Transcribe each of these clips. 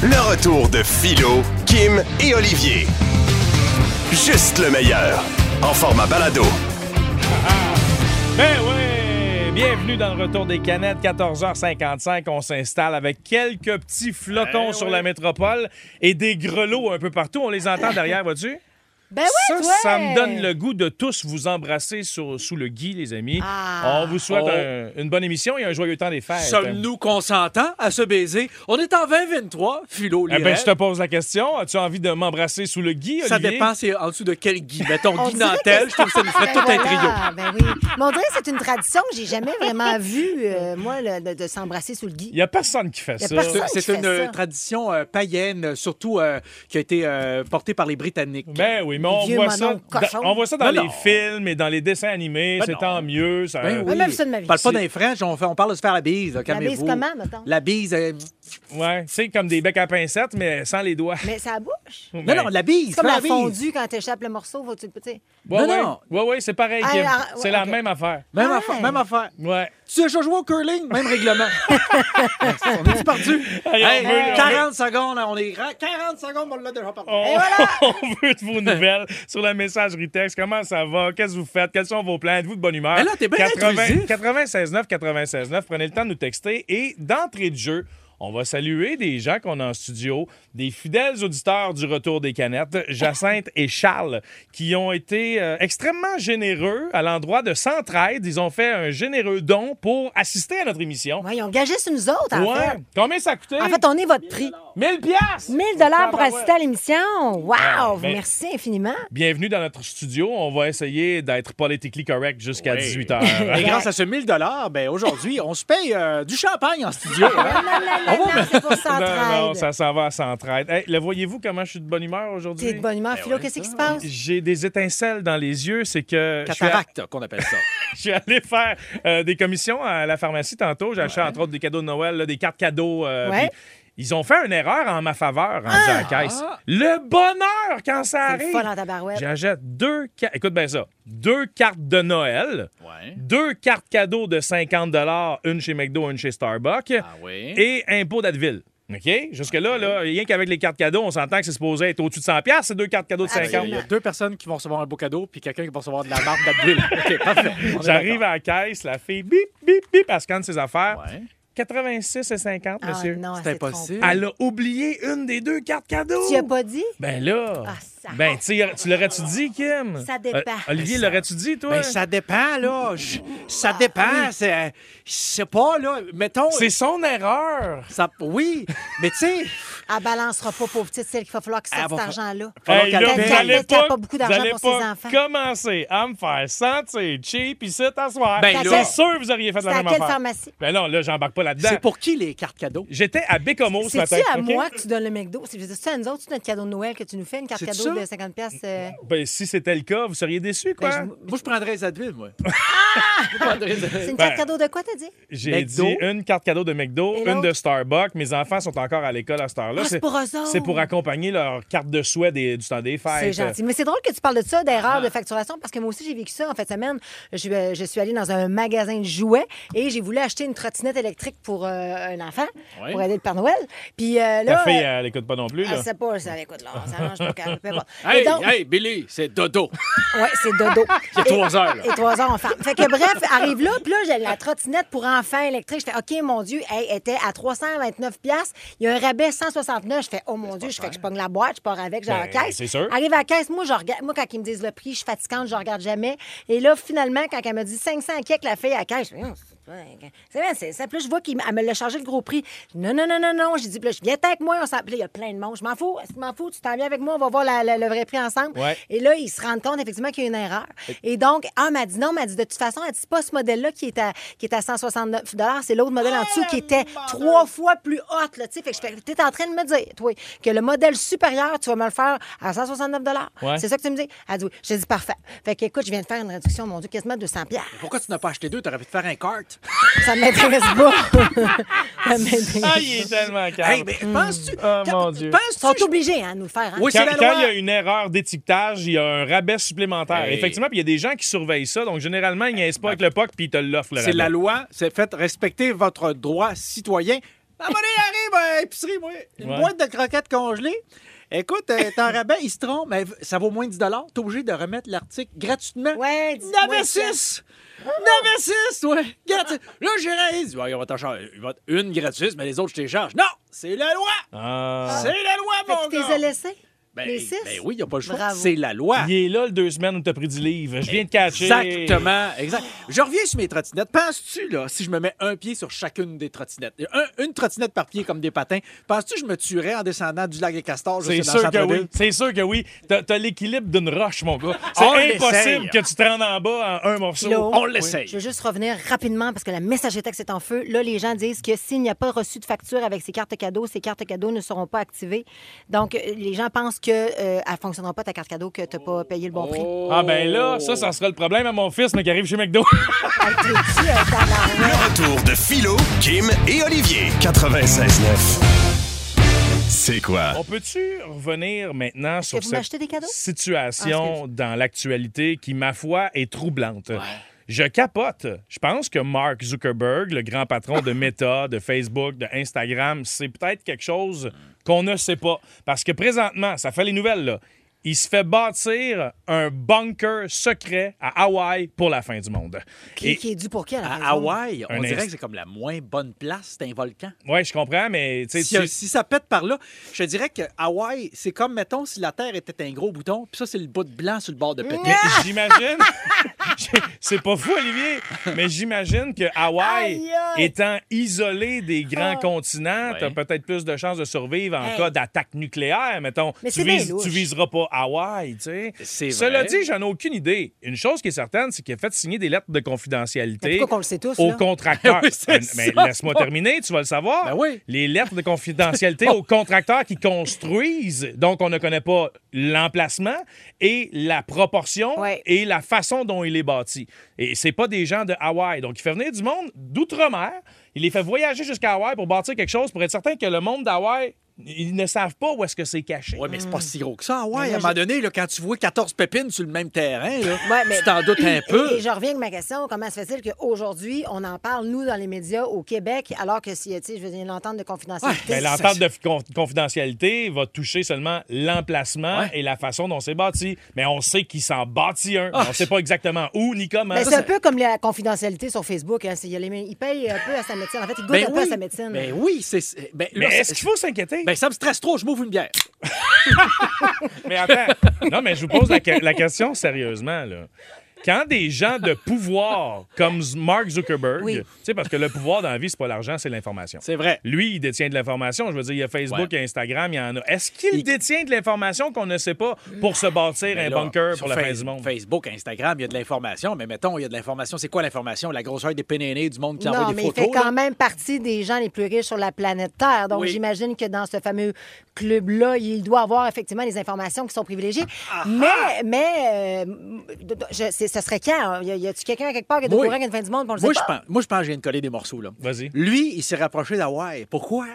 Le retour de Philo, Kim et Olivier. Juste le meilleur. En format balado. Ben oui! Bienvenue dans le retour des canettes, 14h55. On s'installe avec quelques petits flocons sur la métropole et des grelots un peu partout. On les entend derrière, vois-tu? Ben ouais, ça, ouais. ça me donne le goût de tous vous embrasser sur- sous le gui, les amis. Ah. On vous souhaite Oh. un- une bonne émission et un joyeux temps des fêtes. Sommes-nous consentants à se baiser? On est en 2023, Philo Eh ben, je te pose la question. As-tu envie de m'embrasser sous le gui, Ça dépend, c'est en dessous de quel Guy. Mettons On Guy dirait Nantel, que- je trouve que ça nous ferait Ben tout un voilà, trio. Ben oui. Mais on dirait que c'est une tradition que j'ai jamais vraiment vue, euh, moi, le- de, de s'embrasser sous le gui. Il n'y a personne qui fait Y a ça. personne. C'est qui c'est fait une ça. tradition euh, païenne, surtout euh, qui a été euh, portée par les Britanniques. Ben oui, mais on voit, ça, dans, on voit ça dans les non. films et dans les dessins animés. Ben c'est tant mieux. Ça... Ben jamais vu ça de ma vie. Parle pas d'un French, on, on parle de se faire la bise, La bise comment, mettons? La bise, euh, Ouais, c'est comme des becs à pincettes, mais sans les doigts. Mais ça bouche. non, non, la bise, C'est comme la bise. fondue quand t'échappes le morceau, faut tu tu sais. Ouais, Non, ouais. non. Ouais, ouais, c'est pareil, Ah, ah, c'est la même affaire. Même, Ouais. affaire, même affaire. Ouais. Tu as déjà joué au curling? Même règlement. on est perdu. Hey, on Hey, veut- on 40 secondes, on est grand. 40 secondes, on l'a déjà perdu. On, Et voilà! on veut de vos nouvelles sur la messagerie texte. Comment ça va? Qu'est-ce que vous faites? Quels sont vos plans? Êtes-vous de bonne humeur? Mais là, t'es bien intrusif. 96.9, 96.9. Prenez le temps de nous texter. Et d'entrée de jeu, on va saluer des gens qu'on a en studio, des fidèles auditeurs du Retour des Canettes, Jacinthe et Charles, qui ont été euh, extrêmement généreux à l'endroit de Centraide. Ils ont fait un généreux don pour assister à notre émission. Ouais, ils ont gagé sur nous autres, en Ouais. fait. Combien ça a coûté? En fait, on est votre prix. 1000 piastres! 1000 dollars pour Tabarouette. assister à l'émission. Wow! vous ben- merci infiniment. Bienvenue dans notre studio. On va essayer d'être politically correct jusqu'à Oui. 18 h. Et grâce à ce 1000 ben aujourd'hui, on se paye euh, du champagne en studio. hein? Non, non, non, c'est pour non, s'entraide. non, ça s'en va à Centraide. Hey, le voyez-vous comment je suis de bonne humeur T'es aujourd'hui? de bonne humeur, Ben Philo. Qu'est-ce qui se passe? J'ai des étincelles dans les yeux. C'est que je suis, à- Cataracte, qu'on appelle ça. je suis allé faire euh, des commissions à la pharmacie tantôt. J'ai acheté entre autres des cadeaux de Noël, là, des cartes cadeaux. euh, Ouais. puis Ils ont fait une erreur en ma faveur en disant à la caisse. Le bonheur quand ça C'est arrive. J'achète deux cartes. Écoute bien ça. Deux cartes de Noël. Ouais. Deux cartes cadeaux de 50 une chez McDo, une chez Starbucks. Ah oui. Et impôt d'Adville. OK? Jusque-là, là, rien qu'avec les cartes cadeaux, on s'entend que c'est supposé être au-dessus de 100 c'est deux cartes cadeaux de 50 Il y a- il y a deux personnes qui vont recevoir un beau cadeau, puis quelqu'un qui va recevoir de la marque d'Advil. OK, parfait. On est J'arrive à la caisse, la fille, bip, bip, bip, elle scanne ses affaires. d'accord. Ouais. 86 et 50, Ah, monsieur. non, C'est impossible. trompé. Elle a oublié une des deux cartes cadeaux. Tu as pas dit? Ben là. Ah, ça- ben, tu sais, tu l'aurais-tu dit, Kim? Ça dépend. Euh, Olivier, l'aurais-tu dit, toi? Ben, ça dépend, là. Je- Ça dépend. C'est c'est pas, là. Mettons. C'est son erreur. Ça, oui, mais tu sais, Elle balancera pas, pauvre petite, celle qu'il va falloir que sorte cet argent-là. Hey, qu'elle là, vous qu'elle pas, pas beaucoup d'argent pour ses enfants. commencer à me faire sentir cheap ici t'asseoir. Ben c'est sûr que vous auriez fait la à même quelle affaire. pharmacie? Ben non, là, j'embarque pas là-dedans. c'est pour qui les cartes cadeaux? J'étais à Bécomo ce matin. C'est-tu à moi que tu donnes le McDo? C'est c'est-tu à nous autres, c'est notre cadeau de Noël que tu nous fais, une carte cadeau ça? de 50 pièces. euh, Ben, si c'était le cas, vous seriez déçus, quoi. Ben, Moi, je prendrais les Advil, moi. C'est une Ben- carte cadeau de quoi, t'as dit? J'ai dit une carte cadeau de McDo, une de Starbucks. Mes enfants sont encore à l'école à cette heure-là. Ah, c'est pour eux autres. C'est pour accompagner leur carte de souhait des- du temps des fêtes. C'est gentil. Mais c'est drôle que tu parles de ça, d'erreur de facturation, parce que moi aussi, j'ai vécu ça en fin de semaine. Je, euh, je suis allée dans un magasin de jouets et j'ai voulu acheter une trottinette électrique pour euh, un enfant, Ouais. pour aider le Père Noël. Puis euh, Ta fille, elle écoute pas non plus, là. elle sait pas, ça écoute là, ça mange pas Hey, donc, hey, Billy, c'est Dodo. ouais, c'est dodo. Il y a trois heures, là. Et trois heures enfants. Fait que bref, arrive là, puis là, j'ai la trottinette pour enfants électrique. Je fais, OK, mon Dieu, elle était à 329 pièces. Il y a un rabais 169. Je fais, oh mon Dieu, je fais que je pogne la boîte, je pars avec, j'ai Ben, la caisse. c'est sûr. Arrive à la caisse, moi, je regarde, moi, quand ils me disent le prix, je suis fatigante, je regarde jamais. Et là, finalement, quand elle me dit 500 kek la fille à la caisse, je fais, Oh, c'est pas- c'est là, je vois qu'elle me l'a chargé le gros prix. Non, non, non, non, non. J'ai dit, là, je viens avec moi, on s'en. Là, il y a plein de monde. Je m'en fous, je m'en fous, tu t'en viens avec moi, on va voir la- la- le vrai prix ensemble. Ouais. Et là, ils se rendent compte effectivement qu'il y a une erreur. Et donc, ah, elle m'a dit non, m'a dit de toute façon, elle dit c'est pas ce modèle-là qui est à, qui est à 169 c'est l'autre modèle en dessous qui était trois fois plus haute, là. Fait que je fais, t'es en train de me dire, toi, que le modèle supérieur, tu vas me le faire à 169 Ouais. C'est ça que tu me dis? Elle dit oui. J'ai dit parfait. Fait que, écoute, je viens de faire une réduction, mon Dieu, quasiment 200 pièces. Pourquoi tu n'as pas acheté deux? T'aurais pu te faire un cart. Ça m'intéresse pas. Ça m'intéresse Ah, il est tellement calme. Hey, mais penses-tu. Oh, quand- mon Dieu. Ils Penses-tu. sont obligés hein, de nous faire. hein. Oui, Quand, c'est la quand loi. il y a une erreur d'étiquetage, il y a un rabais supplémentaire. Hey. Effectivement, puis il y a des gens qui surveillent ça. Donc, généralement, ils niaisent pas avec le POC puis ils te l'offrent, le C'est rabais. la loi. C'est fait respecter votre droit citoyen. La monnaie arrive, euh, l'épicerie, moi. Une Ouais. boîte de croquettes congelées. Écoute, euh, t'en rabais, ils se trompent, mais ça vaut moins de 10 T'es obligé de remettre l'article gratuitement. Ouais, Il y dis-moi en avait ça. six! Il y en avait six, ouais! Gratuit. Là, j'ai réalisé. Ouais, on va t'en charger. Il va être Une gratuite, mais les autres, je télécharge. Non! C'est la loi! Ah. C'est la loi, Fait mon que tu gars! les as laissés? Ben, les six? ben oui, il n'y a pas le choix. Bravo. C'est la loi. Il est là le deux semaines où t'as pris du livre. Je viens de catcher. Exactement, exact. Je reviens sur mes trottinettes. Penses-tu, là, si je me mets un pied sur chacune des trottinettes, un- une trottinette par pied comme des patins, penses-tu que je me tuerais en descendant du lac des Castors C'est dans sûr que oui. C'est sûr que oui. T'as as, l'équilibre d'une roche, mon gars. C'est On impossible l'essaye. que tu te rendes en bas en un morceau. On l'essaye. Je veux juste revenir rapidement parce que la messagerie texte est en feu. Là, les gens disent que s'il n'y a pas reçu de facture avec ces cartes cadeaux, ces cartes cadeaux ne seront pas activées. Donc, euh, les gens pensent qu'elle ne fonctionnera pas ta carte cadeau, que tu n'as pas payé le bon prix. Ah ben là, ça, ça sera le problème à mon fils, mais qui arrive chez McDo. T'es-tu, euh? Le retour de Philo, Kim et Olivier. 96.9. C'est quoi? On peut-tu revenir maintenant sur vous cette m'achetez des cadeaux? Ah, situation excuse. dans l'actualité qui, ma foi, est troublante? Je capote. Je pense que Mark Zuckerberg, le grand patron de Meta, de Facebook, de Instagram, c'est peut-être quelque chose qu'on ne sait pas. Parce que présentement, ça fait les nouvelles, là. Il se fait bâtir un bunker secret à Hawaï pour la fin du monde. Qui, Et- qui est dû pour qui à la À raison? Hawaï, on Un dirait que c'est comme la moins bonne place, c'est un volcan. Ouais, je comprends, mais tu sais, Si, tu- si ça pète par là, je te dirais que Hawaï, c'est comme, mettons, si la Terre était un gros bouton, puis ça, c'est le bout de blanc sur le bord de péter. Mais j'imagine. c'est pas fou, Olivier, mais j'imagine que Hawaï, étant isolé des grands Ah. continents, t'as peut-être plus de chances de survivre en Hey. cas d'attaque nucléaire, mettons. Mais tu, vises- tu viseras pas Hawaï, tu sais. C'est Cela dit, j'en ai aucune idée. Une chose qui est certaine, c'est qu'il a fait signer des lettres de confidentialité qu'on le sait tous, aux là? contracteurs. Oui, mais laisse-moi terminer, tu vas le savoir. Ben oui. Les lettres de confidentialité aux contracteurs qui construisent, donc on ne connaît pas l'emplacement et la proportion Ouais. et la façon dont il est bâti. Et c'est pas des gens de Hawaï. Donc il fait venir du monde d'outre-mer, il les fait voyager jusqu'à Hawaï pour bâtir quelque chose pour être certain que le monde d'Hawaï, ils ne savent pas où est-ce que c'est caché. Oui, mais c'est pas si gros que ça. Ouais, à un moment donné, là, quand tu vois 14 pépines sur le même terrain, là, Ouais, mais- tu t'en doutes un peu. Et, et je reviens avec ma question. Comment se fait-il qu'aujourd'hui, on en parle, nous, dans les médias, au Québec, alors que si, tu sais, je veux dire, une entente de confidentialité. L'entente de con- confidentialité va toucher seulement l'emplacement Ouais. et la façon dont c'est bâti. Mais on sait qu'il s'en bâtit un. On sait pas exactement où ni comment. Ben, c'est un peu comme la confidentialité sur Facebook. Hein. C'est- il paye un peu à sa médecine. En fait, il goûte Ben un peu à sa médecine. Ben oui, c'est. Ben, Mais est-ce qu'il faut s'inquiéter? Ben, ça me stresse trop, je m'ouvre une bière. Mais attends. non, mais je vous pose la, la question sérieusement. Là. Quand des gens de pouvoir comme Mark Zuckerberg, Oui. tu sais, parce que le pouvoir dans la vie, c'est pas l'argent, c'est l'information. C'est vrai. Lui, il détient de l'information. Je veux dire, il y a Facebook, Ouais. il y a Instagram, il y en a. Est-ce qu'il Il- détient de l'information qu'on ne sait pas pour se bâtir un là, bunker sur pour la fin du monde? Facebook, Instagram, il y a de l'information, mais mettons, il y a de l'information. C'est quoi l'information? La grosseur des pénénés du monde qui envoie Non, des mais il fait quand là? même partie des gens les plus riches sur la planète Terre. Donc, Oui. j'imagine que dans ce fameux club-là, il doit avoir effectivement des informations qui sont privilégiées. Ah, Mais, mais euh, je, c'est- ce serait quand? Y a- Y a-tu quelqu'un quelque part qui est au Oui. courant qu'il y a une fin du monde? on le Moi, sait je pas? pense, moi, je pense que je viens de coller des morceaux. là. Vas-y. Lui, il s'est rapproché d'Hawaï. Pourquoi?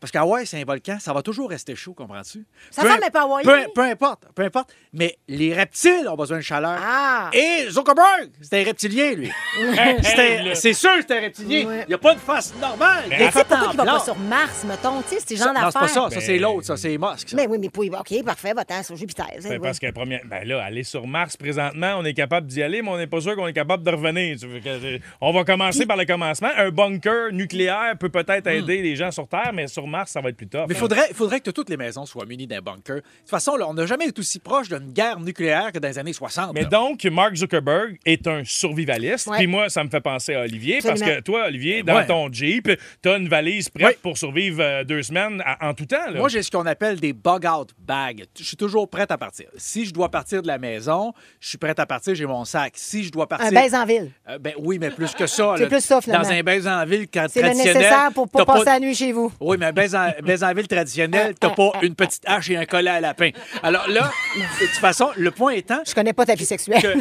Parce qu'Hawaï, c'est un volcan, ça va toujours rester chaud, comprends-tu? Ça im- mais pas Hawaï. Peu, peu importe, peu importe. Mais les reptiles ont besoin de chaleur. Ah! Et Zuckerberg, c'est un reptilien, lui. C'est sûr que c'est un reptilien. Ouais. Il n'y a pas de face normale. Mais tu sais pourquoi il va pas sur Mars, mettons? Tu sais, c'est Ça- genre Non, c'est pas ça. d'affaires. Ça, c'est l'autre. Ça, c'est Musk. ça. Mais oui, mais pour- OK, parfait, va-t'en sur Jupiter. Ben, oui. parce que première... ben là, aller sur Mars présentement, on est capable d'y aller, mais on n'est pas sûr qu'on est capable de revenir. Tu euh, On va commencer par le commencement. Un bunker nucléaire peut peut-être aider les gens sur Terre, mais sur Mars, ça va être plus tough. Hmm. Mais il hein. faudrait, il faudrait que toutes les maisons soient munies d'un bunker. De toute façon, là, on n'a jamais été aussi proche d'une guerre nucléaire que dans les années 60. Mais là. donc, Mark Zuckerberg est un survivaliste. Puis moi, ça me fait penser à Olivier, parce que toi, Olivier, dans Ouais. ton Jeep, t'as une valise prête pour survivre euh, deux semaines à- en tout temps. là. Moi, j'ai ce qu'on appelle des bug-out bags. Je suis toujours prête à partir. Si je dois partir de la maison, je suis prête à partir, j'ai mon sac. Si je dois partir... Un baise en ville. Euh, ben oui, mais plus que ça. C'est là. plus ça, finalement. Dans un baise en ville quand C'est le traditionnel. nécessaire pour pas passer la nuit chez vous. Oui, mais un baise en, baise en ville traditionnel, t'as pas une petite hache et un collet à lapin. Alors là, de toute façon, le point étant Je connais pas ta vie sexuelle. que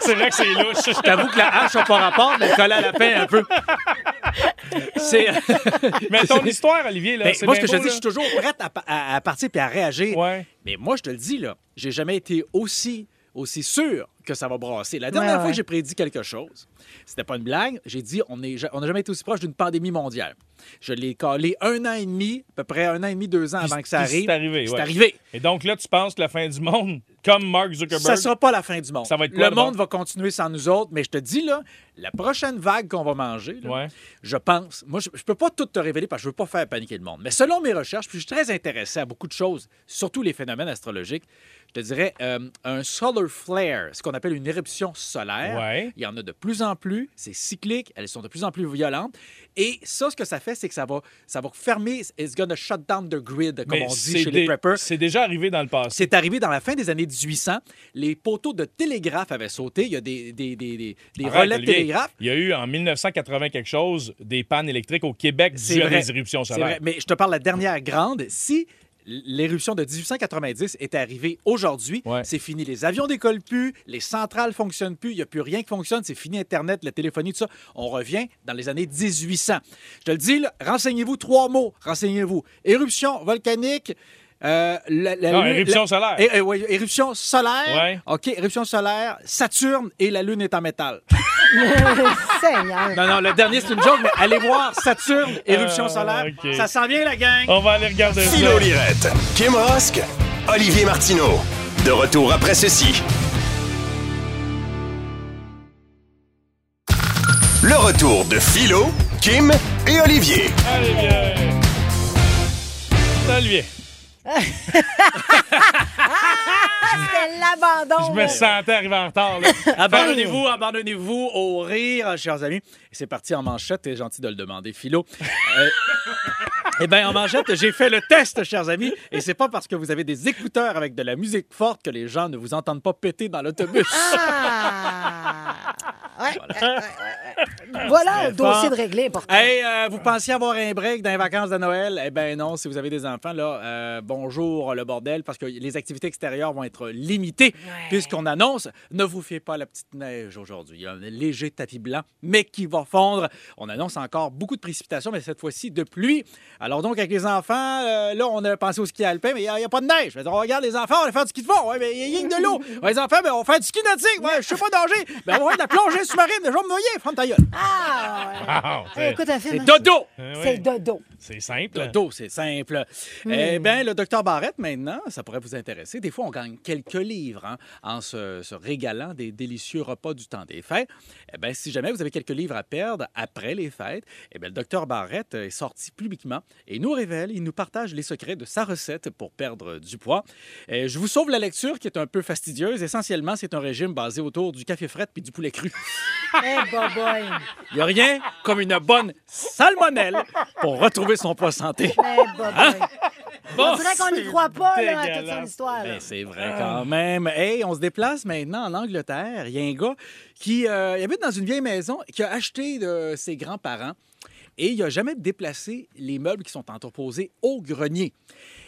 C'est vrai que c'est louche. je t'avoue que la hache n'a pas rapport, mais le collet à lapin un peu. C'est. Mais ton histoire, Olivier, là, Ben, c'est moi, ce que je te dis, je suis toujours prête à, à- à partir puis à réagir. Ouais. Mais moi, je te le dis, là, j'ai jamais été aussi, aussi sûr que ça va brasser. La dernière Ouais, fois que j'ai prédit quelque chose, c'était pas une blague, j'ai dit on n'a on n'a jamais été aussi proche d'une pandémie mondiale. Je l'ai collé un an et demi, à peu près un an et demi, deux ans avant que ça arrive. c'est arrivé, C'est ouais. arrivé. Et donc là, tu penses que la fin du monde, comme Mark Zuckerberg, Ça sera pas la fin du monde. Ça va être quoi, le monde? va continuer sans nous autres, mais je te dis, là, la prochaine vague qu'on va manger, là, Ouais. je pense, moi, je, je peux pas tout te révéler parce que je veux pas faire paniquer le monde, mais selon mes recherches, puis je suis très intéressé à beaucoup de choses, surtout les phénomènes astrologiques, je te dirais euh, un solar flare, ce qu'on appelle une éruption solaire. Ouais. Il y en a de plus en plus, c'est cyclique, elles sont de plus en plus violentes. Et ça, ce que ça fait, c'est que ça va, ça va fermer, it's gonna shut down the grid, comme Mais on dit chez les preppers. C'est déjà arrivé dans le passé. C'est arrivé dans la fin des années 1800. Les poteaux de télégraphe avaient sauté. Il y a des, des, des, des- Arrête, relais de télégraphe. Il y a eu en 1980 quelque chose des pannes électriques au Québec dû à des éruptions solaires. vrai. Mais je te parle de la dernière grande. Si l'éruption de 1890 est arrivée aujourd'hui, Ouais. c'est fini. Les avions décollent plus, les centrales fonctionnent plus, il n'y a plus rien qui fonctionne, c'est fini Internet, la téléphonie, tout ça. On revient dans les années 1800. Je te le dis, renseignez-vous trois mots. Renseignez-vous. Éruption volcanique. Euh, la- la Non, lune- éruption la- solaire. É- é- ouais, éruption solaire. Ouais. OK, éruption solaire, Saturne et la Lune est en métal. Seigneur. Non, non, le dernier, c'est une joke, mais allez voir Saturne, éruption Ah, solaire. Ça s'en vient, la gang. On va aller regarder ça. Philo Lirette, Kim Rosk, Olivier Martineau. De retour après ceci. Le retour de Philo, Kim et Olivier. Allez, bien. Olivier, C'était l'abandon. je me sentais arriver en retard. là. Abandonnez-vous, abandonnez-vous au rire, chers amis. Et c'est parti en manchette, c'est gentil de le demander, Philo. Euh, eh bien, en manchette, j'ai fait le test, chers amis. Et c'est pas parce que vous avez des écouteurs avec de la musique forte que les gens ne vous entendent pas péter dans l'autobus. Ah! Voilà un Très dossier de réglé important. Hey, euh, vous pensiez avoir un break dans les vacances de Noël? Eh bien non, si vous avez des enfants, là, euh, bonjour le bordel, parce que les activités extérieures vont être limitées, puisqu'on annonce, ne vous fiez pas à la petite neige aujourd'hui. Il y a un léger tapis blanc, mais qui va fondre. On annonce encore beaucoup de précipitations, mais cette fois-ci de pluie. Alors donc, avec les enfants, euh, là, on a pensé au ski alpin, mais il n'y a, pas de neige. Dire, on regarde les enfants, on va faire du ski de fond. Ouais, mais il y a rien que de l'eau. Ouais, les enfants, ben, on va faire du ski nautique. Ouais, je sais pas danger. Ben, on va faire de la plongée sous-marine. Je vais me noyer. Ferme ta gueule. Ah! ouais. Ah, écoute un film. C'est dodo. Eh C'est dodo. C'est simple. Dodo, c'est simple. Eh bien, le docteur Barrette, maintenant, ça pourrait vous intéresser. Des fois, on gagne quelques livres hein, en se, se régalant des délicieux repas du temps des fêtes. Eh bien, si jamais vous avez quelques livres à perdre après les fêtes, eh bien, le docteur Barrette est sorti publiquement et nous révèle, il nous partage les secrets de sa recette pour perdre du poids. Eh, je vous sauve la lecture qui est un peu fastidieuse. Essentiellement, c'est un régime basé autour du café fret puis du poulet cru. Il n'y a rien comme une bonne salmonelle pour retrouver son poids santé. Hey, boy. On dirait qu'on n'y croit pas là, à toute son histoire. Ben, c'est vrai quand même. Hey, on se déplace maintenant en Angleterre. Il y a un gars qui euh, il habite dans une vieille maison qui a acheté de ses grands-parents et il n'a jamais déplacé les meubles qui sont entreposés au grenier.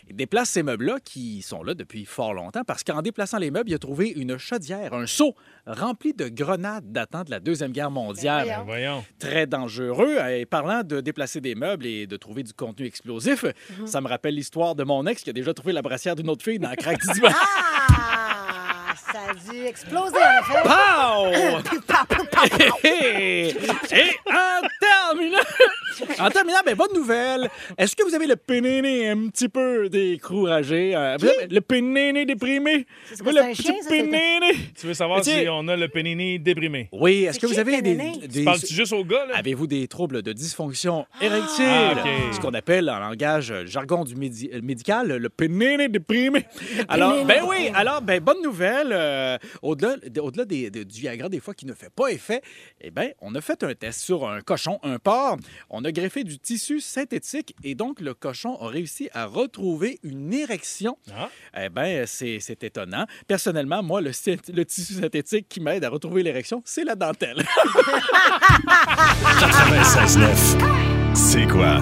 Il déplace ces meubles-là qui sont là depuis fort longtemps parce qu'en déplaçant les meubles, il a trouvé une chaudière, un seau rempli de grenades datant de la Deuxième Guerre mondiale. Ben, Voyons. Très dangereux. Et parlant de déplacer des meubles et de trouver du contenu explosif, ça me rappelle l'histoire de mon ex qui a déjà trouvé la brassière d'une autre fille dans la craque du. Ah! Ça a dû exploser, en. Pow! Et en terminant, en terminant, ben, bonne nouvelle. Est-ce que vous avez le pénéné un petit peu découragé? euh, vous avez le pénéné déprimé? C'est quoi, Le petit pénéné? Tu veux savoir si on a le penini déprimé? Oui, est-ce que vous avez des, pénéné? des- Parles-tu juste au gars, là? Avez-vous des troubles de dysfonction érectile? Ah, OK. Ce qu'on appelle en langage euh, jargon du médi- euh, médical le pénéné déprimé. Alors, pénéné ben oui, alors, ben bonne nouvelle. euh, au-delà au-delà des, de- du Viagra, des fois, qui ne fait pas effet, eh bien, on a fait un test sur un cochon, un porc. On a greffé du tissu synthétique et donc le cochon a réussi à retrouver une érection. Ah. Eh bien, c'est c'est étonnant. Personnellement, moi, le tissu synthétique qui m'aide à retrouver l'érection, c'est la dentelle. 96.9. C'est quoi?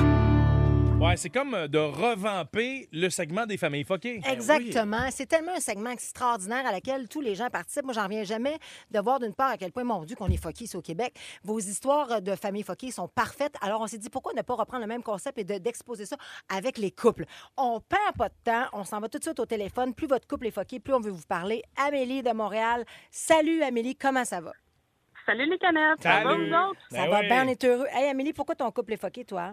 Ouais, c'est comme euh, de revamper le segment des familles foquées. Exactement. C'est tellement un segment extraordinaire à laquelle tous les gens participent. Moi, j'en reviens jamais de voir d'une part à quel point, mon Dieu, qu'on est foqué ici au Québec. Vos histoires de famille foquée sont parfaites. Alors, on s'est dit, pourquoi ne pas reprendre le même concept et de- d'exposer ça avec les couples? On perd pas de temps. On s'en va tout de suite au téléphone. Plus votre couple est foqué, plus on veut vous parler. Amélie de Montréal. Salut, Amélie. Comment ça va? Salut les canettes, ça va Salut. vous autres? Ça Ben va oui. bien, on est heureux. Hey, Amélie, pourquoi ton couple est foqué, toi?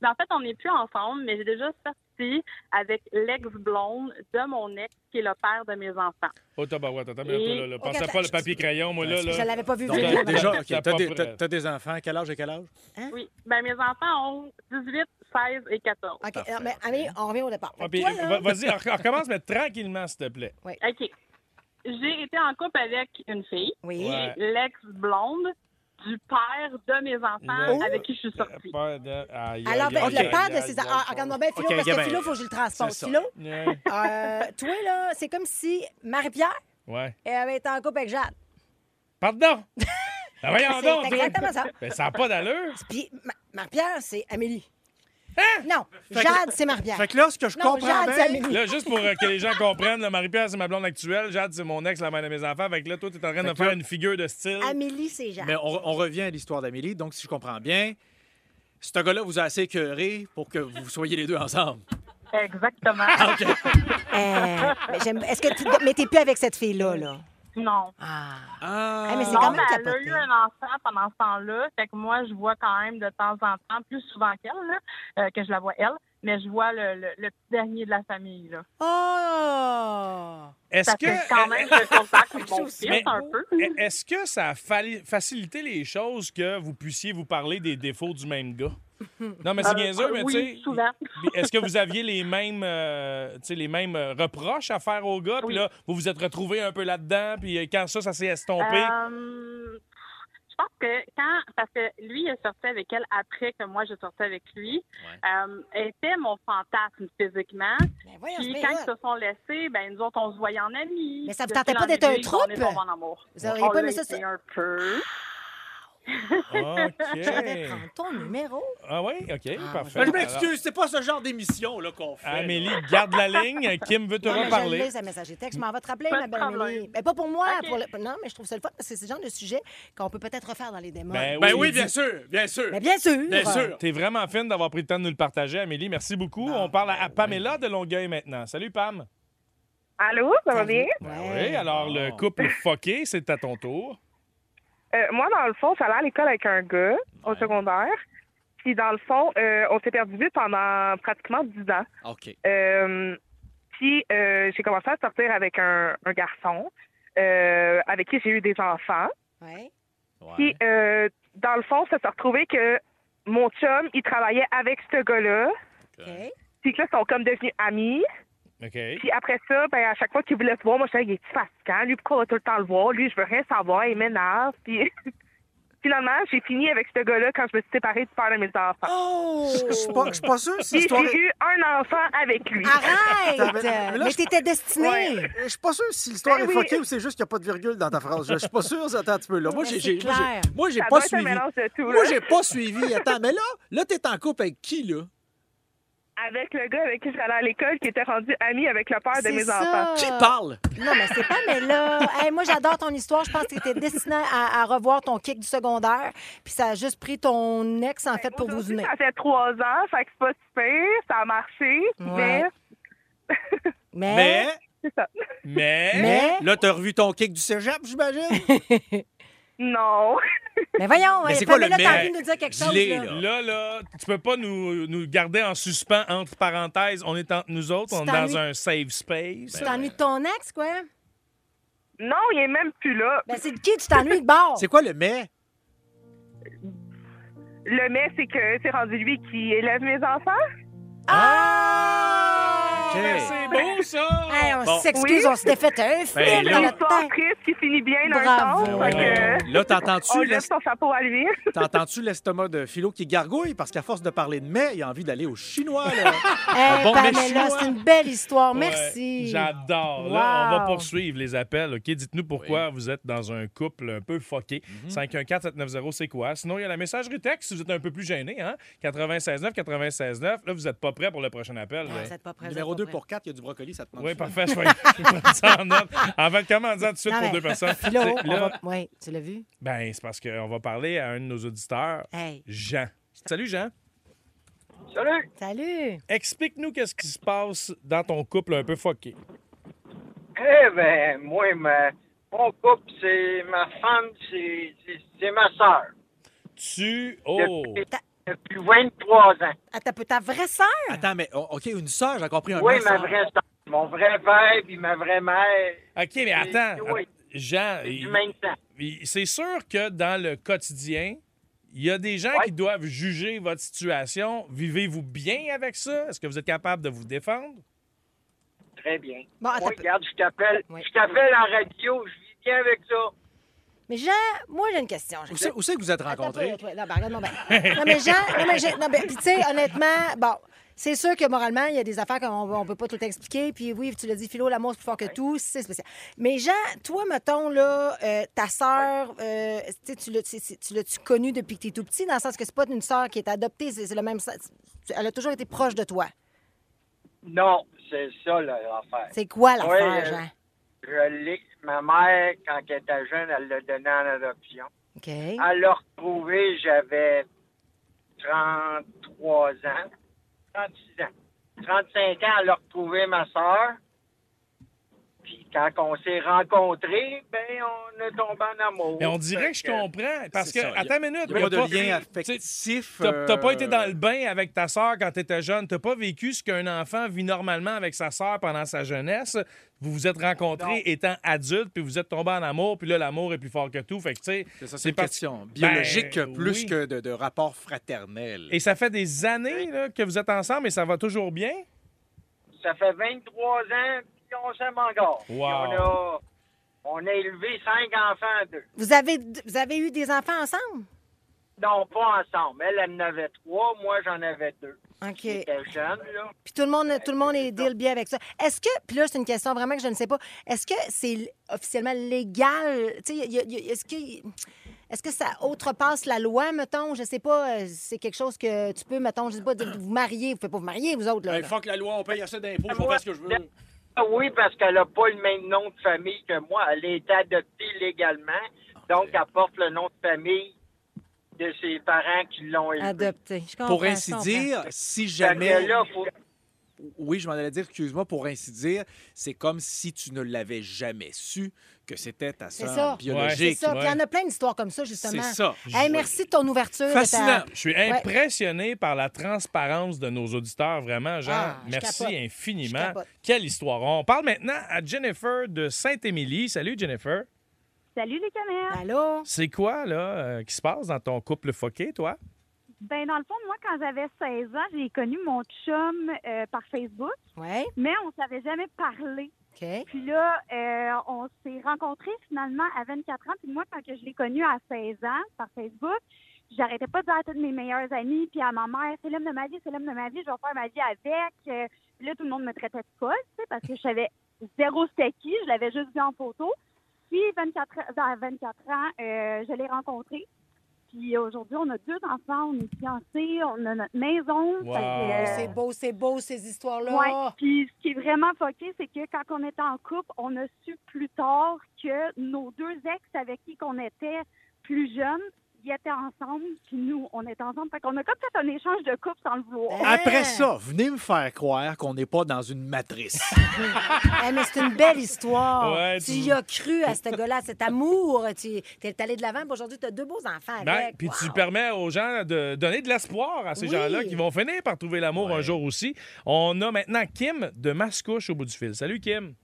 Ben, en fait, on n'est plus ensemble, mais j'ai déjà sorti avec l'ex-blonde de mon ex, qui est le père de mes enfants. Oh, tabarouette, attends, Et- mais là, là, là, pensez pas le papier-crayon, moi, là. là. Je l'avais pas vu venir. déjà, T'as OK, pas t'as des, prêt. t'as- t'as des enfants. Quel âge et quel âge? Oui. Ben, mes enfants ont 18, 16 et 14. OK, mais Amélie, on revient au départ. Fait Ah, que puis, toi, là- va- Vas-y, on recommence, mais tranquillement, s'il te plaît. OK. J'ai été en couple avec une fille, Oui. Ouais. l'ex-blonde du père de mes enfants Le- avec qui je suis sortie. Père de- aïe, Alors, ben, aïe, le père de aïe, ses aïe, Ah, regarde-moi bien, Philo, parce que. Philo, il faut que je le transpose. Philo, Ouais. euh, toi, là, c'est comme si Marie-Pierre Ouais. elle avait été en couple avec Jade. Pardon! Ben voyons C'est donc! exactement ça. Ben, ça n'a pas d'allure. Puis Ma- Marie-Pierre, c'est Amélie. Hein? Non, Fait que- Jade, c'est Marie-Pierre. Fait que là, ce que je Non, comprends Jade, c'est bien... Amélie. Là, juste pour euh, que les gens comprennent, là, Marie-Pierre, c'est ma blonde actuelle. Jade, c'est mon ex, la mère de mes enfants. Fait que là, toi, t'es en train de Fait que faire là- une figure de style. Amélie, c'est Jade. Mais on, on revient à l'histoire d'Amélie. Donc, si je comprends bien, ce gars-là vous a assez écœuré pour que vous soyez les deux ensemble. Exactement. OK. Euh, mais j'aime- Est-ce que tu... Mais t'es plus avec cette fille-là, là? Non. Ah. Ah, mais c'est Non, quand même mais elle a eu un enfant pendant ce temps-là. Fait que moi, je vois quand même de temps en temps, plus souvent qu'elle, euh, que je la vois elle, mais je vois le, le- le petit dernier de la famille. Là. Oh! Est-ce que. fait quand même le contact avec mon aussi. fils Mais- un peu. Est-ce que ça a facilité les choses que vous puissiez vous parler des défauts du même gars? Non, mais c'est Euh, niaiseux, mais oui, tu sais. Est-ce que vous aviez les mêmes, euh, tu sais, les mêmes euh, reproches à faire au gars? Puis là, vous vous êtes retrouvés un peu là-dedans, puis euh, quand ça, ça s'est estompé? Euh, je pense que quand, parce que lui, il est sorti avec elle après que moi, j'ai sorti avec lui, euh, elle était mon fantasme physiquement. Ben voyons, Puis quand bien ils se sont laissés, ben nous autres, on se voyait en amis. Mais ça vous tentait pas d'être un amour. Vous auriez On pas été ça? un peu. Je vais OK. prendre ton numéro. Ah oui? OK, Ah, parfait. Je m'excuse, c'est pas ce genre d'émission là, qu'on fait. Alors. Amélie, garde la ligne. Kim veut te Non, mais je reparler. l'ai, sa message texte. Je m'en vais te rappeler, Pas ma de belle problème. Amélie. Ben, pas pour moi. OK. Pour le- Non, mais je trouve ça le fun parce que c'est ce genre de sujet qu'on peut peut-être refaire dans les démos. Ben Ben oui, bien sûr, bien sûr. Mais bien sûr. Bien sûr. T'es vraiment fine d'avoir pris le temps de nous le partager, Amélie. Merci beaucoup. On parle à, à Pamela de Longueuil maintenant. Salut, Pam. Allô, ça va bien? Oui, alors le couple fucké, c'est à ton tour. Euh, moi, dans le fond, j'allais à l'école avec un gars au secondaire. Puis, dans le fond, euh, on s'était perdu vue pendant pratiquement 10 ans. OK. Euh, puis, euh, j'ai commencé à sortir avec un, un garçon euh, avec qui j'ai eu des enfants. Ouais. Puis, euh, dans le fond, ça s'est retrouvé que mon chum, il travaillait avec ce gars-là. OK. Puis que là, ils sont comme devenus amis. OK. Puis après ça, ben, à chaque fois qu'il voulait se voir, moi, je disais, il est fatigant. Lui, pourquoi on va tout le temps le voir? Lui, je veux rien savoir. Il m'énerve. Puis finalement, j'ai fini avec ce gars-là quand je me suis séparée du père de mes enfants. Oh! Je suis pas, je suis pas sûr si Puis l'histoire j'ai eu un enfant avec lui. Arrête! Mais- là, t'étais destiné. Ouais. Je suis pas sûr si l'histoire Ben est oui. fuckée ou c'est juste qu'il n'y a pas de virgule dans ta phrase. Je suis pas sûr. Attends un petit peu là. Moi, j'ai, c'est moi, j'ai, moi, j'ai Ça pas suivi. tout. Moi, j'ai pas suivi. Attends, mais là, là, t'es en couple avec qui, là? Avec le gars avec qui j'allais à l'école qui était rendu ami avec le père de mes ça. enfants. Qui parle? Non, mais c'est pas, mais là. Hey, moi, j'adore ton histoire. Je pense que tu étais destiné à, à revoir ton kick du secondaire. Puis ça a juste pris ton ex, en fait, pour vous unir. Ça fait trois ans, fait que c'est pas super, ça a marché, Ouais. mais Mais. Mais, c'est ça. Mais. Mais. là, t'as revu ton kick du cégep, j'imagine? Non. Mais voyons, Mais c'est quoi le t'as envie de nous dire quelque chose. Là. là. Là, là, tu peux pas nous, nous garder en suspens entre parenthèses. On est entre nous autres, Tu on est dans un safe space. Tu t'ennuies de ton ex, quoi? Non, il est même plus là. Ben, c'est de qui tu t'ennuies de bord? C'est quoi le mais? Le mais, c'est que c'est rendu lui qui élève mes enfants. Ah! OK. Mais C'est beau, ça! Hey, on Bon. s'excuse, Oui. on s'était fait un Ben, film dans une notre histoire temps. triste qui finit bien d'un Bravo. sens. Fait que Là, on t'entends-tu, lève l'es- son chapeau à lui. t'entends-tu l'estomac de Philo qui gargouille? Parce qu'à force de parler de mais, il a envie d'aller au chinois, là. Hey, bon mets Pamela, chinois. c'est une belle histoire. Ouais, Merci. J'adore. Là, on va Wow. poursuivre les appels. OK? Dites-nous pourquoi vous êtes dans un couple un peu foqué. Mhm. 514-790, c'est quoi? Sinon, il y a la messagerie texte si vous êtes un peu plus gêné. Hein? 96.9, 96.9. Là, vous n'êtes pas prêt pour le prochain appel. Ah, là. vous êtes pas prêts, vous Numéro êtes 2 pas pour 4, il y a du brocoli, ça te manque. Oui, parfait. Je vais prendre ça en note. En fait, comment en disant tout de suite Non, pour deux personnes? Philo, là, va- Oui, tu l'as vu? ben, c'est parce qu'on va parler à un de nos auditeurs, Hey, Jean. Salut, Jean. Salut! salut. Explique-nous qu'est-ce qui se passe dans ton couple un peu foqué. Eh ben, moi, ma, mon couple, c'est ma femme, c'est, ma soeur. Tu. Oh! Depuis, depuis 23 ans. Ah, t'as ta vraie sœur? Attends, mais oh, OK, une sœur, j'ai compris un Oui, ma vraie sœur. Mon vrai père puis ma vraie mère, OK, mais attends. oui. att- Jean, c'est sûr que dans le quotidien, il y a des gens Ouais. qui doivent juger votre situation. Vivez-vous bien avec ça? Est-ce que vous êtes capable de vous défendre? Très bien. Bon, attends Moi, regarde, je t'appelle. Oui. Je t'appelle en radio. Je vis bien avec ça. Mais Jean, moi, j'ai une question. Jean. Où c'est où c'est que vous êtes rencontrés? toi. Non, ben, regarde-moi bien. Non, mais Jean, non, mais, j'ai- non, mais, puis tu sais, honnêtement, bon, c'est sûr que moralement, il y a des affaires qu'on ne peut pas tout expliquer. Puis oui, tu l'as dit, Philo, l'amour, c'est plus fort que tout. C'est spécial. Mais Jean, toi, mettons, là, euh, ta sœur, euh, tu sais, tu l'as- c'est- c'est- tu l'as-tu connue depuis que tu es tout petit, dans le sens que c'est pas une sœur qui est adoptée, c'est c'est le même. Elle a toujours été proche de toi? Non, c'est ça là, l'affaire. C'est quoi l'affaire, Ouais, euh, Jean? Je l'ai. Ma mère, quand elle était jeune, elle l'a donné en adoption. OK. Elle l'a retrouvé, j'avais 33 ans. 36 ans. 35 ans, elle a retrouvé ma soeur. Puis quand on s'est rencontrés, ben on est tombé en amour. Mais on dirait que je comprends. Parce que, ça, attends une minute. Il n'y a pas de lien affectif. T'as pas été dans le euh, bain avec ta sœur quand tu étais jeune. T'as pas vécu ce qu'un enfant vit normalement avec sa sœur pendant sa jeunesse. Vous vous êtes rencontrés Non. étant adulte, puis vous êtes tombés en amour, puis là, l'amour est plus fort que tout. Fait que, tu sais, C'est une pas- question biologique Ben, plus oui. que de, de rapport fraternel. Et ça fait des années là, que vous êtes ensemble et ça va toujours bien? Ça fait 23 ans, puis on s'aime encore. Puis Wow. On a, on a élevé cinq enfants, deux. Vous avez, vous avez eu des enfants ensemble? Non, pas ensemble. Elle, elle en avait trois, moi j'en avais deux. OK. Jeune, là. Puis tout le monde, tout le monde est deal bien avec ça. Est-ce que, puis là, c'est une question vraiment que je ne sais pas, est-ce que c'est officiellement légal? Est-ce que, est-ce que ça outrepasse la loi, mettons? Je sais pas, euh, c'est quelque chose que tu peux, mettons, je sais pas, vous marier. Vous ne pouvez pas vous marier, vous autres, là. Hey, fuck la loi, on paye assez d'impôts, je faire ce que je veux. Ah Oui, parce qu'elle n'a pas le même nom de famille que moi. Elle a été adoptée légalement, donc elle porte le nom de famille de ses parents qui l'ont. Adopté. Pour ainsi dire, si jamais. là, faut- Oui, je m'en allais dire, excuse-moi, pour ainsi dire, c'est comme si tu ne l'avais jamais su que c'était ta sœur ça. C'est biologique. ça. Puis il y en ouais. a plein d'histoires comme ça, justement. C'est ça. Hey, merci de ton ouverture. ta- Fascinant. Je suis impressionné par la transparence de nos auditeurs, vraiment, Jean. Ah, Merci infiniment. Quelle histoire. On parle maintenant à Jennifer de Sainte-Émilie. Salut, Jennifer. Salut les caméras. Allô? C'est quoi, là, euh, qui se passe dans ton couple foqué, toi? Ben dans le fond, moi quand j'avais 16 ans, j'ai connu mon chum euh, par Facebook, mais on s'avait jamais parlé. Puis là, euh, on s'est rencontrés finalement à 24 ans. Puis moi, quand que je l'ai connu à 16 ans par Facebook, j'arrêtais pas de dire à toutes mes meilleures amies, puis à ma mère, c'est l'homme de ma vie, c'est l'homme de ma vie, je vais faire ma vie avec. Puis là, tout le monde me traitait de folle, tu sais, parce que je savais zéro c'était qui, je l'avais juste vu en photo. Puis 24 ans, à 24 ans, euh, je l'ai rencontré. Puis aujourd'hui, on a deux enfants, on est fiancés, on a notre maison. Wow. Euh, C'est beau, c'est beau, ces histoires-là. Ouais. Puis ce qui est vraiment foqué, c'est que quand on était en couple, on a su plus tard que nos deux ex avec qui qu'on était plus jeunes, ils étaient ensemble, puis nous, on était ensemble. Fait qu'on a comme fait un échange de couple sans le vouloir. Hein? Après ça, venez me faire croire qu'on n'est pas dans une matrice. Hey, mais c'est une belle histoire. Ouais, tu tu- y as cru à ce gars-là, cet amour. Tu es allé de l'avant, puis aujourd'hui, tu as deux beaux enfants Ben, avec. puis tu Wow. permets aux gens de donner de l'espoir à ces Oui. gens-là qui vont finir par trouver l'amour un jour aussi. On a maintenant Kim de Mascouche au bout du fil. Salut, Kim.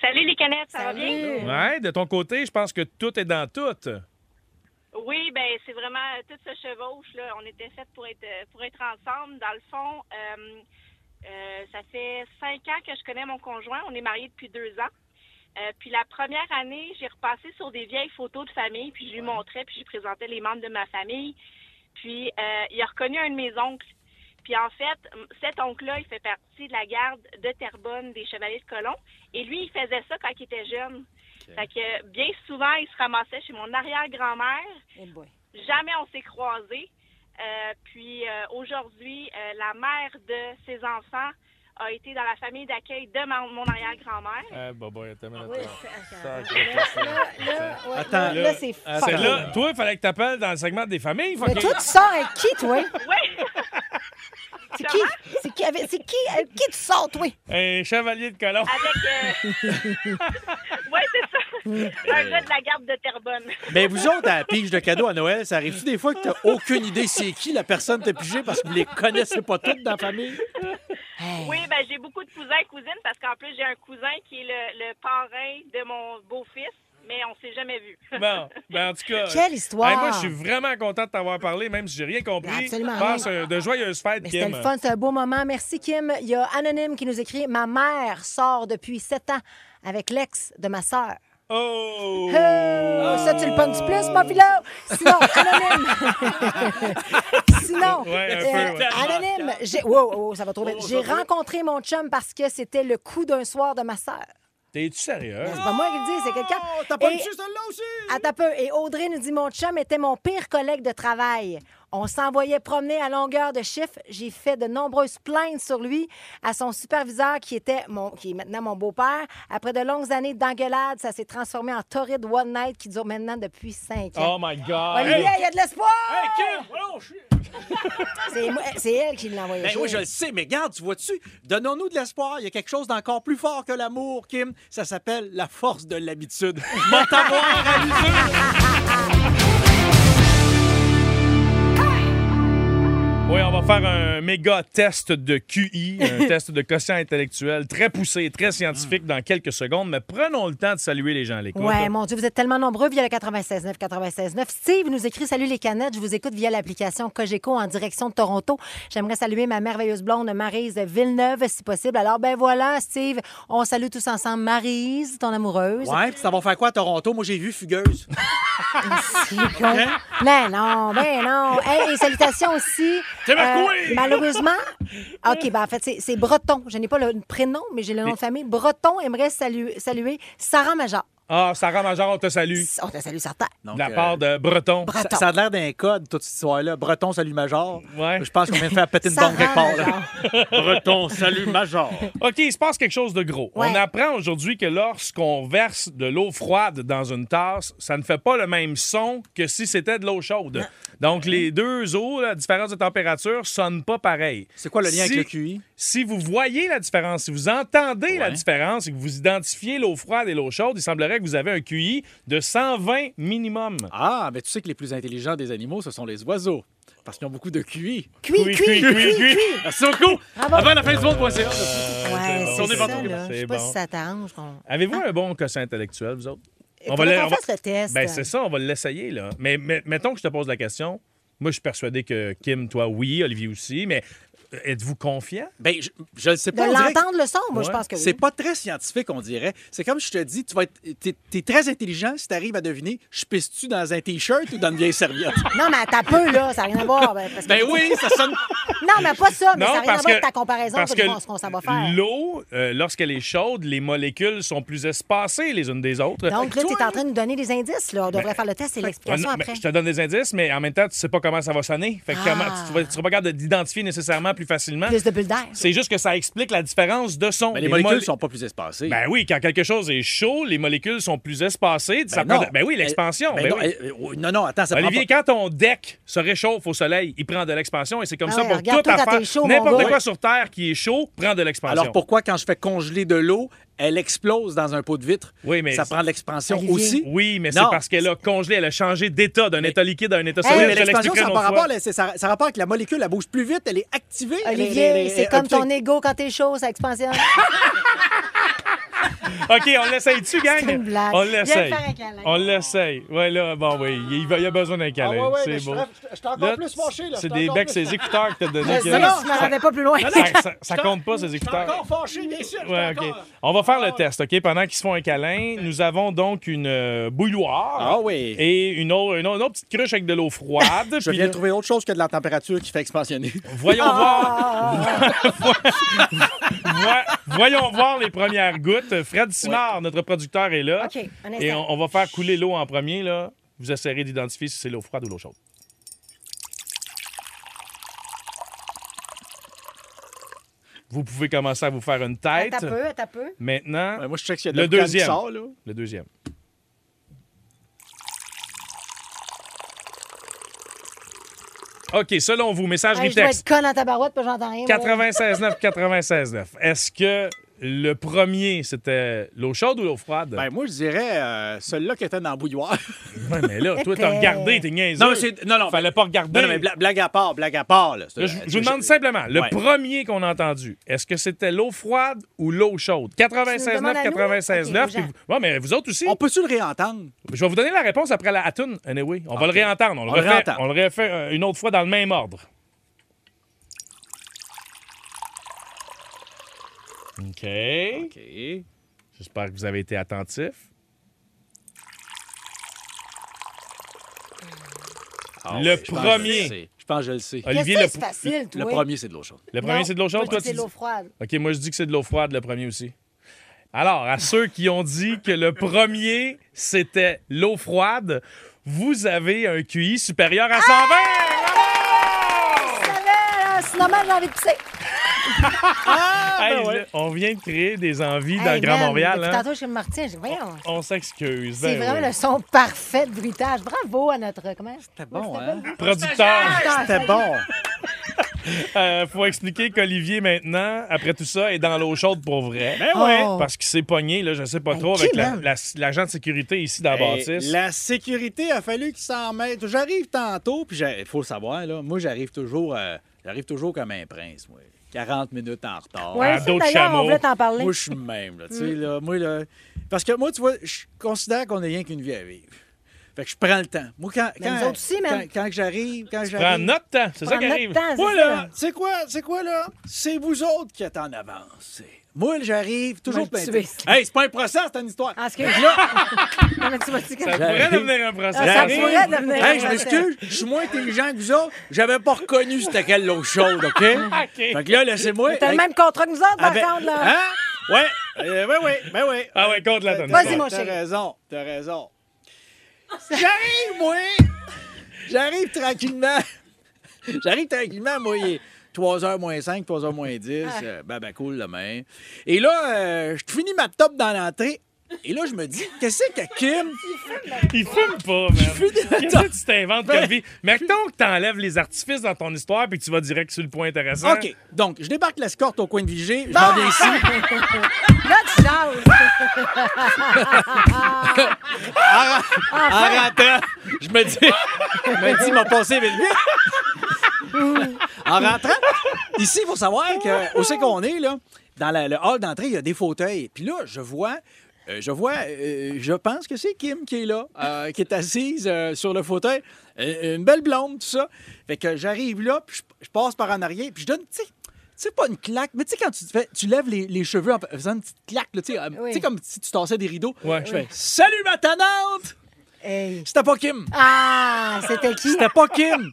Salut les canettes, ça va Salut. bien? Ouais, de ton côté, je pense que tout est dans tout. Oui, ben c'est vraiment tout se chevauche là. On était fait pour être pour être ensemble. Dans le fond, euh, euh, ça fait cinq ans que je connais mon conjoint. On est mariés depuis deux ans. Euh, puis la première année, j'ai repassé sur des vieilles photos de famille, puis je lui montrais, puis je lui présentais les membres de ma famille. Puis euh, il a reconnu un de mes oncles. Puis en fait, cet oncle-là, il fait partie de la garde de Terrebonne des Chevaliers de Colomb. Et lui, il faisait ça quand il était jeune. Fait que bien souvent, il se ramassait chez mon arrière-grand-mère. Boy. Jamais on s'est croisés. Euh, puis euh, aujourd'hui, euh, la mère de ses enfants a été dans la famille d'accueil de ma- mon arrière-grand-mère. Ah, bah, bah, attends minute, Oui, Attends, là, là, c'est fucké. là, toi, il fallait que tu appelles dans le segment des familles. Mais toi, tu sors avec qui, toi? Oui, C'est qui? C'est qui? avec- C'est qui? Avec qui tu sors, toi? Un chevalier de colon. avec. Euh... oui, c'est ça. Un gars de la garde de Terrebonne. Mais vous autres, à la pige de cadeaux à Noël, ça arrive-tu des fois que t'as aucune idée c'est qui la personne t'a pigé parce que vous les connaissez pas toutes dans la famille? Oui, ben j'ai beaucoup de cousins et cousines parce qu'en plus, j'ai un cousin qui est le, le parrain de mon beau-fils, mais on s'est jamais vu. Bon, ben en tout cas. Quelle histoire! hey, moi, je suis vraiment content de t'avoir parlé, même si j'ai rien compris. Absolument Passe rien. euh, de joyeuses fêtes, Mais Kim. c'était le fun, c'est un beau moment. Merci, Kim. Il y a Anonyme qui nous écrit Ma mère sort depuis sept ans avec l'ex de ma sœur. Oh! Oh, ça, tu le punches plus, mon philo? Sinon, anonyme. Sinon, Ouais, euh, peu, ouais. anonyme. J'ai... Wow, wow, ça va trop vite. J'ai rencontré mon chum parce que c'était le coup d'un soir de ma sœur. T'es-tu sérieux? C'est pas moi qui le dis, c'est quelqu'un. Oh, t'as pas Et- celle-là aussi? Attends un peu. Et Audrey nous dit Mon chum était mon pire collègue de travail. On s'envoyait promener à longueur de chiffre. J'ai fait de nombreuses plaintes sur lui à son superviseur qui était mon, qui est maintenant mon beau-père. Après de longues années d'engueulade, ça s'est transformé en torride one night qui dure maintenant depuis cinq Oh ans. my God! Olivier, il y a de l'espoir! Hey, Kim! je suis- C'est moi- C'est elle qui l'a envoyé. Ben oui, je le sais, mais regarde, tu vois-tu? Donnons-nous de l'espoir. Il y a quelque chose d'encore plus fort que l'amour, Kim. Ça s'appelle la force de l'habitude. Va t'avoir amusé! Oui, on va faire un méga test de QI, un test de quotient intellectuel très poussé, très scientifique dans quelques secondes, mais prenons le temps de saluer les gens à l'écoute. Ouais, mon Dieu, vous êtes tellement nombreux via le 96.9, 96.9. Steve nous écrit Salut les canettes, je vous écoute via l'application Cogeco en direction de Toronto. J'aimerais saluer ma merveilleuse blonde Marise Villeneuve, si possible. Alors, ben voilà, Steve, on salue tous ensemble Marise, ton amoureuse. Ouais, puis ça va faire quoi à Toronto? Moi, j'ai vu Fugueuse. Con. Ben non, ben non. Hey, et salutations aussi. Euh, malheureusement, OK, ben en fait, c'est- c'est Breton. Je n'ai pas le prénom, mais j'ai le nom de famille. Breton aimerait saluer, saluer Sarah Major. Ah, Sarah Major, on te salue. On te salue, certain. De la euh, part de Breton. Breton. ça, ça a l'air d'un code, toute cette histoire-là. Breton, salut Major. Ouais. Je pense qu'on vient de faire péter une bombe quelque part. là. Breton, salut Major. OK, il se passe quelque chose de gros. Ouais. On apprend aujourd'hui que lorsqu'on verse de l'eau froide dans une tasse, ça ne fait pas le même son que si c'était de l'eau chaude. Donc, les deux eaux, la différence de température, sonnent pas pareil. C'est quoi le lien Si- avec le QI? Si vous voyez la différence, si vous entendez la différence et que vous identifiez l'eau froide et l'eau chaude, il semblerait que vous avez un QI de 120 minimum. Ah, mais tu sais que les plus intelligents des animaux, ce sont les oiseaux. Parce qu'ils ont beaucoup de QI. Cuit, oui, oui. cuit. Merci beaucoup. Avant la fin du monde.ca. Ouais, bon. c'est ça, bon. là. Je sais pas bon. si ça t'arrange. Avez-vous un bon quotient intellectuel, vous autres? Le- qu'on on va- le test. Ben, c'est ça, on va l'essayer, là. Mais, mais mettons que je te pose la question. Moi, je suis persuadé que Kim, toi, oui, Olivier aussi, mais êtes-vous confiant? Ben, je, le sais De pas. que l'entendre le son, moi, je pense que oui. C'est pas très scientifique, on dirait. C'est comme je te dis, tu vas être, t'es, t'es très intelligent si t'arrives à deviner, je pisse-tu dans un t-shirt ou dans une vieille serviette? Non, mais t'as peu, là, ça n'a rien à voir. ben, parce que- ben oui, ça sonne. Non, mais pas ça, mais Non, ça n'a rien à voir avec ta comparaison parce de que ce qu'on s'en va faire. L'eau, euh, lorsqu'elle est chaude, les molécules sont plus espacées les unes des autres. Donc là, tu es en train de nous donner des indices. Là. On devrait faire le test et l'explication mais après. je te donne des indices, mais en même temps, tu sais pas comment ça va sonner. Fait que Ah. comment, tu, vas- tu seras pas capable d'identifier nécessairement plus facilement. Plus de bulles d'air. C'est juste que ça explique la différence de son. Ben, les Les molécules molé- sont pas plus espacées. Ben oui, quand quelque chose est chaud, les molécules sont plus espacées. Ça Ben prend non. de- ben oui, l'expansion. Ben ben non, oui. eh, eh, non, non, attends, ça Olivier, prend quand ton deck se réchauffe au soleil, il prend de l'expansion et c'est comme Ah ça ouais, pour toute affaire. N'importe quoi sur Terre qui est chaud prend de pas. l'expansion. Alors pourquoi, quand je fais congeler de l'eau, elle explose dans un pot de vitre? Oui, mais Ça prend de l'expansion aussi? Oui, mais c'est parce qu'elle a congelé, elle a changé d'état, d'un état liquide à un état Hey, solide. Te l'expansion, ça rapport, là, c'est- ça, ça rapport avec la molécule, elle bouge plus vite, elle est activée. elle est- Olivier, c'est comme ton ego quand t'es chaud, ça expansionne. OK, on l'essaye-tu, gang? C'est une blague. On l'essaye. On l'essaye. Ouais, là, bon, oui, il, va- il a besoin d'un Ah câlin. ouais, ouais, mais c'est je beau. suis- je suis encore Là, plus fâché, là. C'est des becs, plus- ces écouteurs que t'as donnés. Je sais, je m'en rendais pas plus loin. Ça, ça- ça compte pas, ces Je suis écouteurs. encore fâché, bien sûr. Ouais, OK. encore- On va faire le Ah, test, OK? Pendant qu'ils se font un câlin, nous avons donc une euh, bouilloire. Ah oui. Et une autre, une autre- une autre petite cruche avec de l'eau froide. Je viens de trouver autre chose que de la température qui fait expansionner. Voyons Ah. voir. Voi- Voyons voir les premières gouttes. Fred Simard, notre producteur, est là. Et on, on va faire couler l'eau en premier. Là. Vous essayerez d'identifier si c'est l'eau froide ou l'eau chaude. Vous pouvez commencer à vous faire une tête. Peu, peu. Maintenant, Ouais, moi, je y a de Le deuxième. sort, là. le deuxième. OK, selon vous, messagerie Hey, je dois être tabarouette, puis j'entends rien. moi. 96.9, 96.9. Est-ce que le premier, c'était l'eau chaude ou l'eau froide? Ben, moi, je dirais euh, celui-là qui était dans la bouilloire. Ouais, mais là, toi, t'as regardé, t'es niaiseux. non, c'est- non, non, Fallait pas regarder. Non, non, mais bla- blague à part, blague à part. Là, Là, je, je vous demande simplement, le Ouais. premier qu'on a entendu, est-ce que c'était l'eau froide ou l'eau chaude? Tu nous 96.9, demandes à nous? 96.9. Ok, puis vous- Ouais, mais vous autres aussi? On peut-tu le réentendre? Je vais vous donner la réponse après la tune. Anyway, on va le réentendre. On le On le refait, réentend. on le refait euh, une autre fois dans le même ordre. OK. OK. J'espère que vous avez été attentifs. Ah Le ouais, je pense que premier. Je, le sais. Je pense que je le sais. Olivier, le, facile, Le premier, c'est de l'eau chaude. le premier, Non, c'est de l'eau chaude. Toi, c'est de l'eau froide. OK, moi, je dis que c'est de l'eau froide, le premier aussi. Alors, à ceux qui ont dit que le premier, c'était l'eau froide, vous avez un QI supérieur à 120! Bravo! Ça va, Sinon, j'ai envie de pisser. Hey, ben ouais. on vient de créer des envies dans le Grand man, Montréal. hein? Tantôt, chez Martin, voyons. On s'excuse. C'est ben vraiment oui. le son parfait de bruitage. Bravo à notre. Comment? C'était bon, hein? Producteur. C'était bon. Euh, faut expliquer qu'Olivier, maintenant, après tout ça, est dans l'eau chaude pour vrai. Ben ouais. Oh. Parce qu'il s'est pogné, là, je sais pas Ben, trop, avec la- man? la- l'agent de sécurité ici dans la Hey, bâtisse. la sécurité a fallu qu'il s'en mette. J'arrive tantôt, puis il faut le savoir, là, moi, j'arrive toujours, euh, j'arrive toujours comme un prince, moi. 40 minutes en retard. Ouais, d'autres d'ailleurs, chameaux. on voulait t'en parler. Moi, je suis même, là, tu sais, là, moi, là, parce que moi, tu vois, je considère qu'on n'a rien qu'une vie à vivre. Fait que je prends le temps. Moi, quand, quand, nous autres aussi, quand, quand j'arrive, quand Prends j'arrive... notre temps, c'est ça Prends qui notre arrive. temps, c'est Moi, ça. là, c'est quoi, c'est quoi, là? C'est vous autres qui êtes en avance. c'est- Moi, là, j'arrive toujours plein. Hey, c'est pas un procès, c'est une histoire. Ah, que- Ça pourrait devenir un procès. Ah, ça J'arrive. pourrait devenir Hey, un je procès. m'excuse, je suis moins intelligent que vous autres. J'avais pas reconnu c'était quelle l'eau chaude, OK? OK. Fait que là, laissez-moi. T'as le même contrat que nous autres, par Avec- contre, là. Hein? Ouais, euh, ouais, ouais, ben ouais. Ah ouais, compte la tonne. Vas-y, mon T'as chéri. raison, t'as raison. J'arrive, moi! J'arrive tranquillement. J'arrive tranquillement, moi. Il est 3h moins 5, 3h moins 10. Ah. euh, ben, ben, cool, demain. Et là, euh, je finis ma top dans l'entrée. Et là, je me dis, qu'est-ce que Kim? Il fume pas, man. Qu'est-ce que tu t'inventes Ben- comme vie? Mettons que t'enlèves les artifices dans ton histoire puis que tu vas direct sur le point intéressant. OK, donc, je débarque l'escorte au coin de Vigée. Je m'en viens ici. Là, tu. En rentrant, je me dis, je me dis, il m'a passé vite vite. En rentrant, ici, il faut savoir que, où c'est qu'on est, là, dans la- le hall d'entrée, il y a des fauteuils. Puis là, je vois, euh, je vois, euh, je pense que c'est Kim qui est là, euh, qui est assise euh, sur le fauteuil. Une belle blonde, tout ça. Fait que j'arrive là, puis je, je passe par en arrière, puis je donne, tu sais, pas une claque, mais tu sais, quand tu, te fais, tu lèves les, les cheveux en faisant une petite claque, tu sais, Oui. comme si tu tassais des rideaux. Ouais. Je fais Salut ma tanante! Hey. C'était pas Kim. Ah, c'était qui? C'était pas Kim.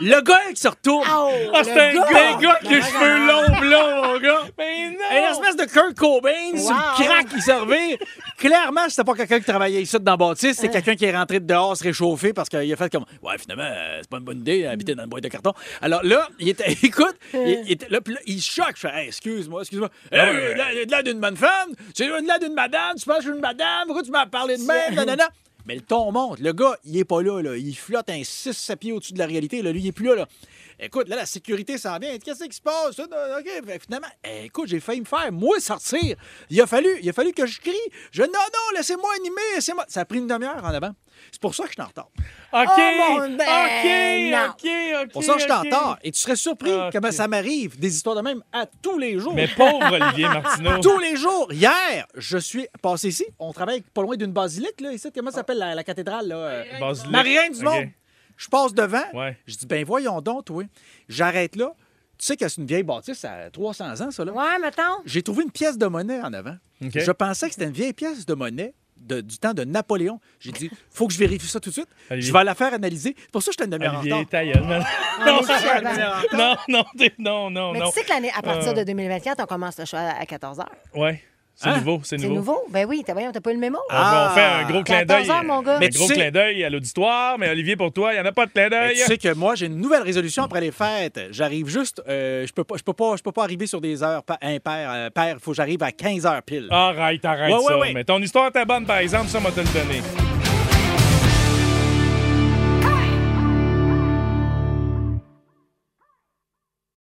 Le gars qui se retourne. Oh, Ah, c'est un gars. gars, avec les cheveux longs, blonds, mon gars. Mais non! Une espèce de Kurt Cobain sur Wow. le crack qui servait. Clairement, c'était pas quelqu'un qui travaillait ici dans Hein. c'est quelqu'un qui est rentré de dehors se réchauffer parce qu'il a fait comme Ouais, finalement, euh, c'est pas une bonne idée d'habiter dans une boîte de carton. Alors là, il était, écoute, il, il était là, puis là, il choque. Je fais Hey, excuse-moi, excuse-moi. Hey, il a de l'air d'une bonne femme. Tu as de l'air d'une madame. Tu penses que je suis une madame. Pourquoi tu m'as parlé de même? Nanana. Mais le ton monte. Le gars, il est pas là. là. Il flotte un 6-7 pieds au-dessus de la réalité. Là. Lui, il est plus là. là. Écoute, là, la sécurité s'en vient. Qu'est-ce qui se passe? OK. Fait, finalement, eh, écoute, j'ai failli me faire, moi, sortir. Il a fallu, il a fallu que je crie. Je non, non, laissez-moi animer, laissez-moi. Ça a pris une demi-heure en avant. C'est pour ça que je suis en retard. OK, Oh, mon- ben, OK, non. OK, OK. Pour ça que je suis en retard. Et tu serais surpris OK. comment ça m'arrive, des histoires de même, à tous les jours. Mais pauvre Olivier Martineau. Tous les jours. Hier, je suis passé ici. On travaille pas loin d'une basilique, là, ici. Comment ça s'appelle la, la cathédrale, là? euh, Basilique. Marie-Reine du. Monde. Je passe devant. Ouais. Je dis, ben voyons donc, toi. J'arrête là. Tu sais que c'est une vieille bâtisse, ça a 300 ans, ça, là. Ouais, mettons. J'ai trouvé une pièce de monnaie en avant. Je pensais que c'était une vieille pièce de monnaie de- du temps de Napoléon. J'ai dit, faut que je vérifie ça tout de suite. Olivier. Je vais la faire analyser. C'est pour ça que je une demi-heure en retard. Non, non, non, non, non, Mais non. tu sais que l'année, à partir Euh. de 2024, on commence le choix à 14 h. Ouais, c'est Hein? nouveau, c'est C'est nouveau. nouveau? Ben oui, t'as, voyons, t'as pas eu le mémo? Va- on fait un Ah. gros clin d'œil. 14 heures, mon gars. Mais gros sais- clin d'œil à l'auditoire, mais Olivier, pour toi, il n'y en a pas de clin Mais d'œil. tu sais que moi, j'ai une nouvelle résolution après les fêtes. J'arrive juste. euh, je peux pas, je peux pas, je peux pas arriver sur des heures pa- impaires. Euh, paires. faut que j'arrive à 15 heures pile. Arrête, arrête Ouais, ouais, ça. ouais. Mais ton histoire était bonne, par exemple, ça m'a te le donné.